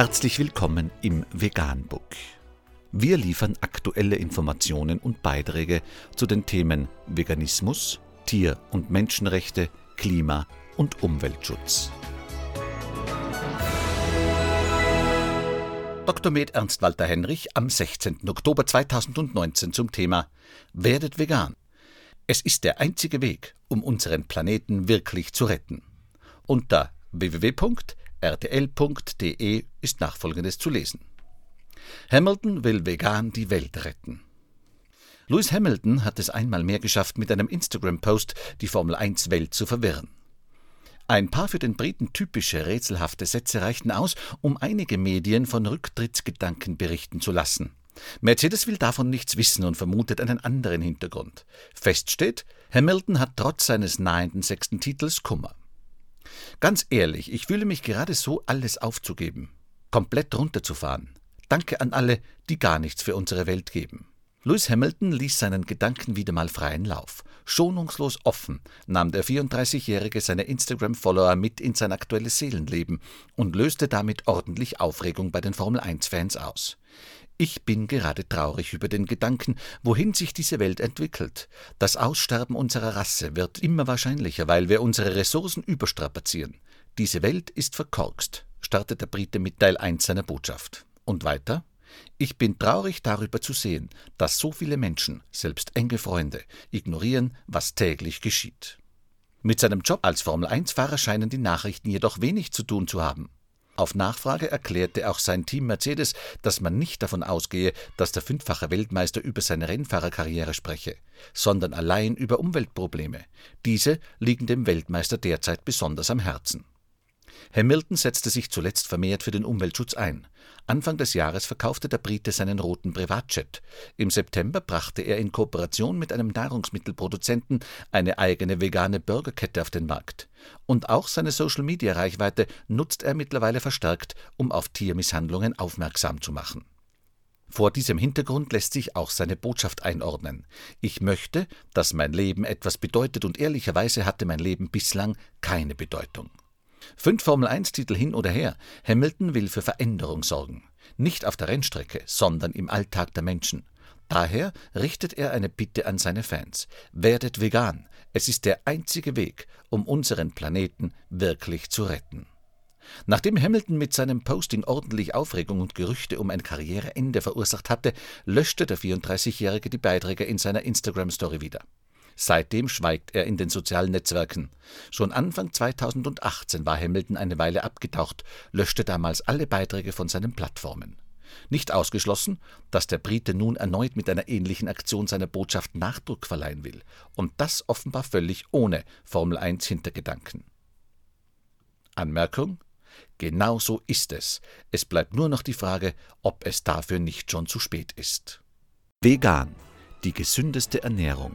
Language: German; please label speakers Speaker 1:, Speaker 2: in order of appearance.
Speaker 1: Herzlich willkommen im Veganbook. Wir liefern aktuelle Informationen und Beiträge zu den Themen Veganismus, Tier- und Menschenrechte, Klima- und Umweltschutz. Dr. Med Ernst Walter Henrich am 16. Oktober 2019 zum Thema Werdet vegan. Es ist der einzige Weg, um unseren Planeten wirklich zu retten. Unter www.rtl.de ist nachfolgendes zu lesen. Hamilton will vegan die Welt retten. Lewis Hamilton hat es einmal mehr geschafft, mit einem Instagram-Post die Formel 1-Welt zu verwirren. Ein paar für den Briten typische rätselhafte Sätze reichten aus, um einige Medien von Rücktrittsgedanken berichten zu lassen. Mercedes will davon nichts wissen und vermutet einen anderen Hintergrund. Fest steht, Hamilton hat trotz seines nahenden sechsten Titels Kummer. Ganz ehrlich, ich fühle mich gerade so, alles aufzugeben, komplett runterzufahren. Danke an alle, die gar nichts für unsere Welt geben. Lewis Hamilton ließ seinen Gedanken wieder mal freien Lauf. Schonungslos offen nahm der 34-Jährige seine Instagram-Follower mit in sein aktuelles Seelenleben und löste damit ordentlich Aufregung bei den Formel-1-Fans aus. Ich bin gerade traurig über den Gedanken, wohin sich diese Welt entwickelt. Das Aussterben unserer Rasse wird immer wahrscheinlicher, weil wir unsere Ressourcen überstrapazieren. Diese Welt ist verkorkst, startet der Brite mit Teil 1 seiner Botschaft. Und weiter? Ich bin traurig darüber zu sehen, dass so viele Menschen, selbst enge Freunde, ignorieren, was täglich geschieht. Mit seinem Job als Formel-1-Fahrer scheinen die Nachrichten jedoch wenig zu tun zu haben. Auf Nachfrage erklärte auch sein Team Mercedes, dass man nicht davon ausgehe, dass der fünffache Weltmeister über seine Rennfahrerkarriere spreche, sondern allein über Umweltprobleme. Diese liegen dem Weltmeister derzeit besonders am Herzen. Hamilton setzte sich zuletzt vermehrt für den Umweltschutz ein. Anfang des Jahres verkaufte der Brite seinen roten Privatjet. Im September brachte er in Kooperation mit einem Nahrungsmittelproduzenten eine eigene vegane Burgerkette auf den Markt. Und auch seine Social-Media-Reichweite nutzt er mittlerweile verstärkt, um auf Tiermisshandlungen aufmerksam zu machen. Vor diesem Hintergrund lässt sich auch seine Botschaft einordnen. Ich möchte, dass mein Leben etwas bedeutet und ehrlicherweise hatte mein Leben bislang keine Bedeutung. Fünf Formel-1-Titel hin oder her, Hamilton will für Veränderung sorgen. Nicht auf der Rennstrecke, sondern im Alltag der Menschen. Daher richtet er eine Bitte an seine Fans. Werdet vegan. Es ist der einzige Weg, um unseren Planeten wirklich zu retten. Nachdem Hamilton mit seinem Posting ordentlich Aufregung und Gerüchte um ein Karriereende verursacht hatte, löschte der 34-Jährige die Beiträge in seiner Instagram-Story wieder. Seitdem schweigt er in den sozialen Netzwerken. Schon Anfang 2018 war Hamilton eine Weile abgetaucht, löschte damals alle Beiträge von seinen Plattformen. Nicht ausgeschlossen, dass der Brite nun erneut mit einer ähnlichen Aktion seiner Botschaft Nachdruck verleihen will, und das offenbar völlig ohne Formel 1 Hintergedanken. Anmerkung Genau so ist es. Es bleibt nur noch die Frage, ob es dafür nicht schon zu spät ist. Vegan, die gesündeste Ernährung